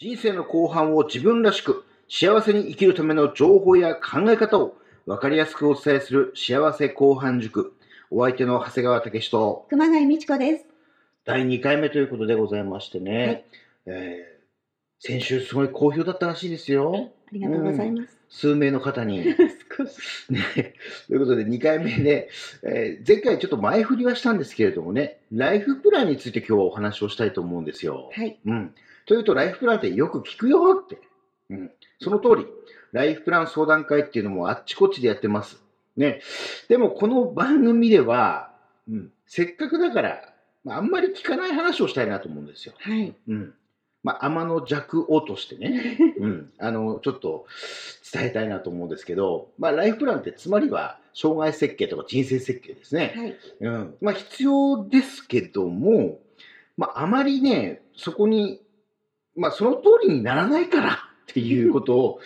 人生の後半を自分らしく幸せに生きるための情報や考え方を分かりやすくお伝えする幸せ後半塾。お相手の長谷川武史と熊谷美智子です。第2回目ということでございましてね、はいえー先週すごい好評だったらしいですよ。ありがとうございます。数名の方に。少し。ね、ということで2回目ね、えー前回ちょっと前振りはしたんですけれどもね、ライフプランについて今日はお話をしたいと思うんですよ。はい。うん。というと、ライフプランってよく聞くよって。うん。その通り、ライフプラン相談会っていうのもあっちこっちでやってます。ね。でも、この番組では、うん、せっかくだから、まあ、あんまり聞かない話をしたいなと思うんですよ。はい。うん。まあ、天の弱をとしてね、うん。あの、ちょっと伝えたいなと思うんですけど、まあ、ライフプランってつまりは、障害設計とか人生設計ですね。はい。うん、まあ必要ですけども、まああまりね、そこに、まあその通りにならないからっていうことを、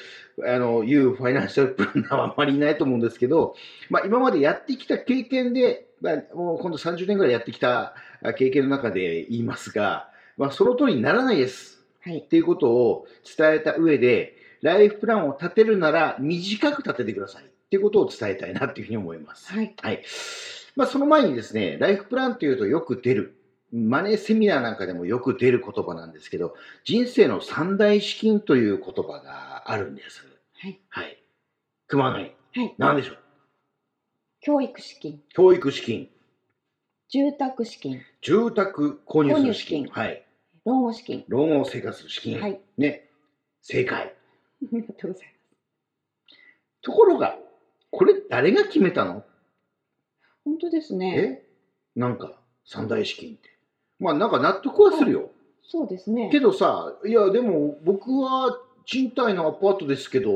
あの、言うファイナンシャル プランナーはあまりいないと思うんですけど、まあ今までやってきた経験で、まあもう今度30年ぐらいやってきたあ経験の中で言いますが、まあその通りにならないですはいっ。ていうことを伝えた上で、ライフプランを立てるなら短く立ててくださいっていうことを伝えたいなっていうふうに思います。はい。はい。まあ、その前にですね、ライフプランというとよく出る、マネーセミナーなんかでもよく出る言葉なんですけど、人生の三大資金という言葉があるんです。はい。はい。熊谷、はい。何でしょう？教育資金、教育資金、住宅資金、住宅購入する資金、資金はい。老後資金。老後生活する資金、はい。ね。正解。ありがとうございところが、これ誰が決めたの？ます。本当ですね。え？なんか、三大資金って。まあ、なんか納得はするよ。そうですね。けどさ、いや、でも僕は賃貸のアパートですけど、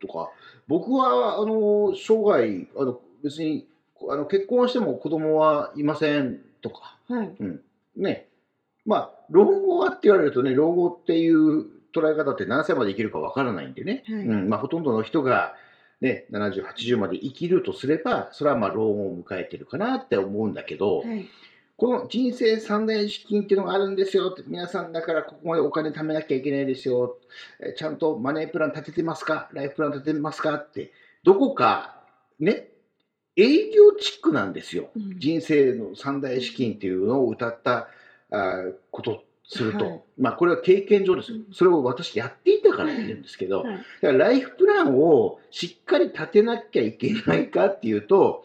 とか、僕は、あの、生涯、あの、別に、あの、結婚しても子供はいません、とか、はい。ね。まあ、老後はって言われるとね、老後っていう捉え方って何歳まで生きるかわからないんでね。はいうん、まあ、ほとんどの人が、ね、70、80まで生きるとすれば、それはまあ、老後を迎えてるかなって思うんだけど、はい。この人生三大資金っていうのがあるんですよって、皆さんだからここまでお金貯めなきゃいけないですよ。えちゃんとマネープラン立ててますか？ライフプラン立ててますか？って、どこかね、営業チックなんですよ。うん人生の三大資金っていうのを歌ったあーことすると、はいまあこれは経験上ですようん。それを私やっていたから言うんですけど、はい。だからライフプランをしっかり立てなきゃいけないかっていうと、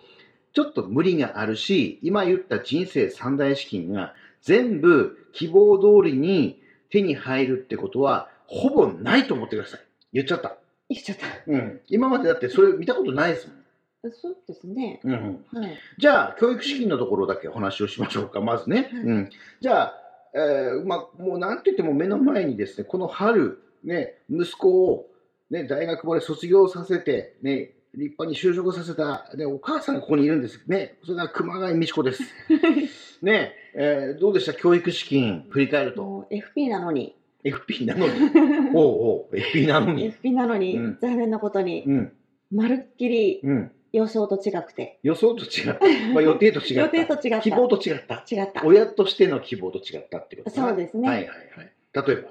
ちょっと無理があるし、今言った人生三大資金が全部希望通りに手に入るってことは、ほぼないと思ってください。言っちゃった。言っちゃった。うん。今までだってそれ見たことないですもん。そうですね。うんうん、はい。じゃあ、教育資金のところだけお話をしましょうか、まずね。はいうん、じゃあ、えーまあ、もうなんといっても目の前にですね、この春、ね、息子を、ね、大学まで卒業させて、ね、立派に就職させた、ね、お母さんがここにいるんです。ね、それが熊谷美智子です。ね、えーどうでした？教育資金、振り返ると。FP なのに。FP なのに。おうおう、FP なのに。FP なのに、うん残念なことに、うん、まるっきりうん。予想と違くて。予想と違った。まあ、予定と違った。予定と違った。希望と違った。違った。親としての希望と違ったってことそうですねはいはいはい。例えば、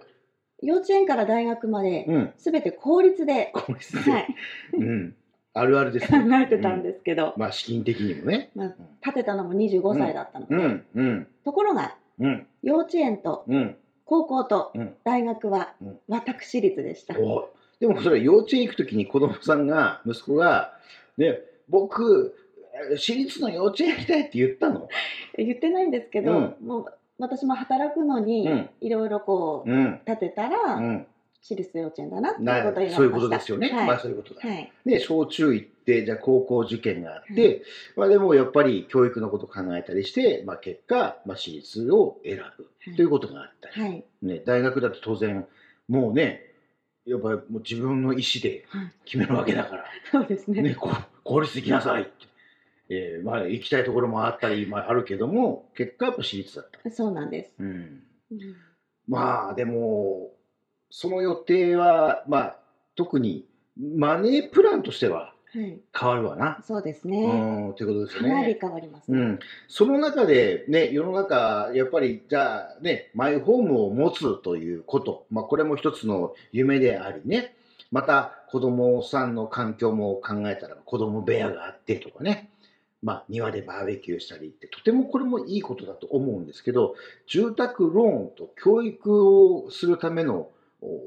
幼稚園から大学まで、うん、すべて公立で、これですはね、い、うん、あるあるです考ね。えてたんですけど、まあ資金的にもね。まあ、建てたのも25歳だったので、うん、うん、ところが、うん、幼稚園とうん、高校とうん。大学はうん私立でした。おでもそれ幼稚園行くときに子供さんが、息子が、ね、僕、え私立の幼稚園行きたいって言ったの？言ってないんですけど、うんもう私も働くのに、うんいろいろこう、うん、建てたら、うん。私立幼稚園だなっていうなことを言われました。そういうことですよね。はいまあそういうことだ。はい。で、小中行って、じゃあ高校受験があって、まあでもやっぱり教育のことを考えたりして、まあ結果、まあ私立を選ぶということがあったり、はい。ね、大学だと当然、もうね、やっぱりもう自分の意思ではい決めるわけだから、そうですね。ね、こう公立行きなさいって。えーまあ行きたいところもあったり、まああるけども、結果やっぱ私立だった。そうなんです。うん。うんまあでも、その予定は、まあ特にマネープランとしては、はい。変わるわな。そうですうね。ん、ということですよかなりね。変わりますね。うん、その中で、ね、世の中、やっぱり、じゃあ、ね、マイホームを持つということ、まあ、これも一つの夢でありね、また、子供さんの環境も考えたら、子供部屋があってとかね、まあ、庭でバーベキューしたりって、とてもこれもいいことだと思うんですけど、住宅ローンと教育をするための、お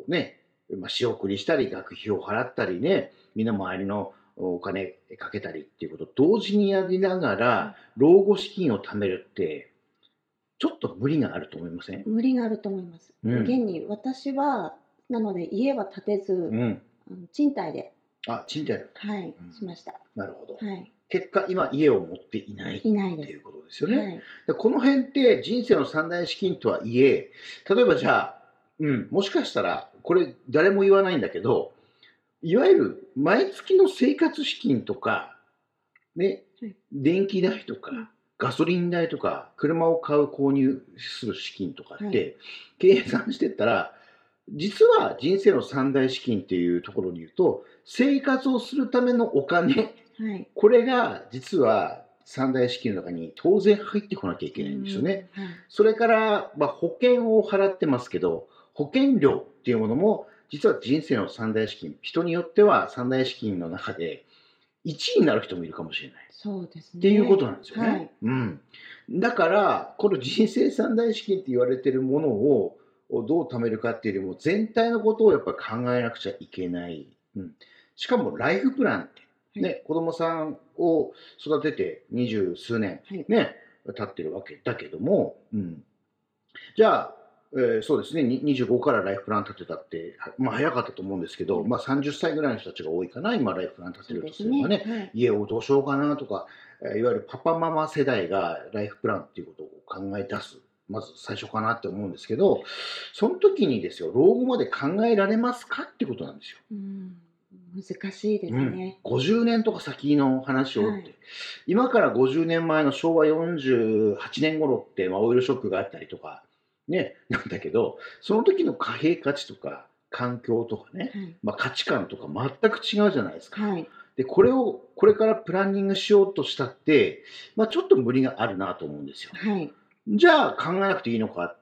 ね、まあ、仕送りしたり、学費を払ったりね、みんな周りのお金かけたりっていうことを同時にやりながら、老後資金を貯めるって、ちょっと無理があると思いません？無理があると思います。うん現に私は、なので家は建てず、うん。賃貸で、あ、賃貸はい、うんしました。なるほど。はい。結果、今、家を持っていないいないです。っていうことですよね。はい。でこの辺って人生の三大資金とはいえ、例えばじゃあ、うん、もしかしたら、これ誰も言わないんだけど、いわゆる毎月の生活資金とか、ねはい、電気代とか、うんガソリン代とか、車を買う購入する資金とかって、は計算してったら、実は人生の三大資金っていうところに言うと、生活をするためのお金、はい。これが実は三大資金の中に当然入ってこなきゃいけないんですよね。うん。はい。それから、まあ、保険を払ってますけど、保険料っていうものも、実は人生の三大資金、人によっては三大資金の中で1位になる人もいるかもしれない。そうですね。っていうことなんですよね。はいうん。だから、この人生三大資金って言われてるものをどう貯めるかっていうよりも、全体のことをやっぱり考えなくちゃいけない。うん。しかも、ライフプランって、ね、は子供さんを育てて二十数年、はいね、経ってるわけだけども、うん。じゃあ、えーそうですね、に25からライフプラン立てたって、はまあ早かったと思うんですけど、まあ30歳ぐらいの人たちが多いかな、今ライフプラン立てるとすすればね。ね。家をどうしようかなとか、えーいわゆるパパママ世代がライフプランっていうことを考え出す。まず最初かなって思うんですけど、その時にですよ、老後まで考えられますかってことなんですよ。うん。難しいですね。50年とか先の話をって、はい今から50年前の昭和48年頃って、まあ、オイルショックがあったりとか、ね、なんだけど、その時の貨幣価値とか環境とかね、はい。まあ、価値観とか全く違うじゃないですか。はい。で、これを、これからプランニングしようとしたって、まあ、ちょっと無理があるなと思うんですよ。はい。じゃあ考えなくていいのかっ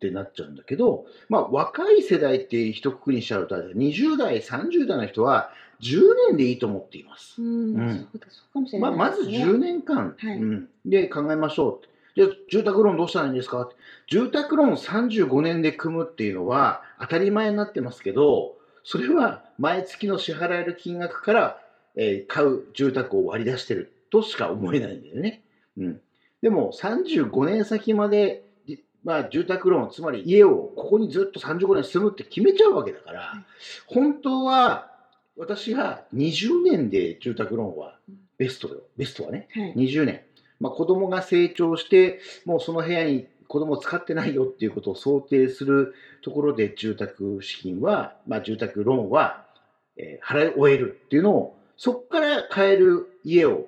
てなっちゃうんだけど、まあ、若い世代って一括りにしちゃうと、20代、30代の人は10年でいいと思っています。うん。うまあ、まずないですね。10年間、はいうん、で考えましょうって。じゃあ住宅ローンどうしたらいいんですか？住宅ローン35年で組むっていうのは当たり前になってますけど、それは毎月の支払える金額から、えー買う住宅を割り出してるとしか思えないんだよね。うん、でも35年先まで、じまあ、住宅ローン、つまり家をここにずっと35年住むって決めちゃうわけだから、はい本当は私が20年で住宅ローンはベストよ。ベストはね。はい。20年、まあ、子供が成長して、もうその部屋に子供を使ってないよっていうことを想定するところで住宅資金は、まあ、住宅ローンは、え払い終えるっていうのを、そこから買える家を、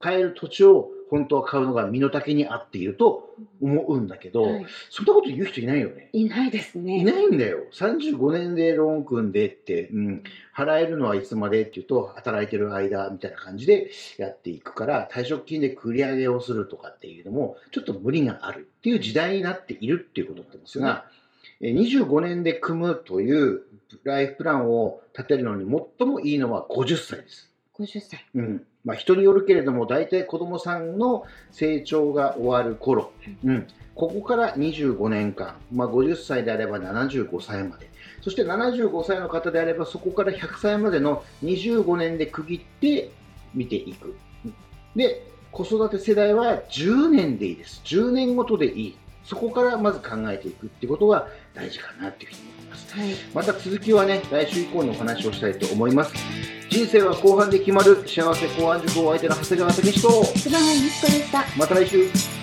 買える土地を本当は買うのが身の丈に合っていると思うんだけど、はいそんなこと言う人いないよね。いないですね。いないんだよ。35年でローン組んでって、うん、払えるのはいつまでっていうと、働いてる間みたいな感じでやっていくから、退職金で繰り上げをするとかっていうのも、ちょっと無理があるっていう時代になっているっていうことなんですが、えー25年で組むというライフプランを立てるのに最もいいのは50歳です。50歳。うんまあ、人によるけれども、大体子供さんの成長が終わる頃、うん、ここから25年間、まあ、50歳であれば75歳まで、そして75歳の方であれば、そこから100歳までの25年で区切って見ていく。で、子育て世代は10年でいいです。10年ごとでいい。そこからまず考えていくってことが大事かなっていうふうに思います。はい。また続きはね、来週以降にお話をしたいと思います。人生は後半で決まる幸せ後半塾お相手の長谷川武史と、菅原美智子でした。また来週。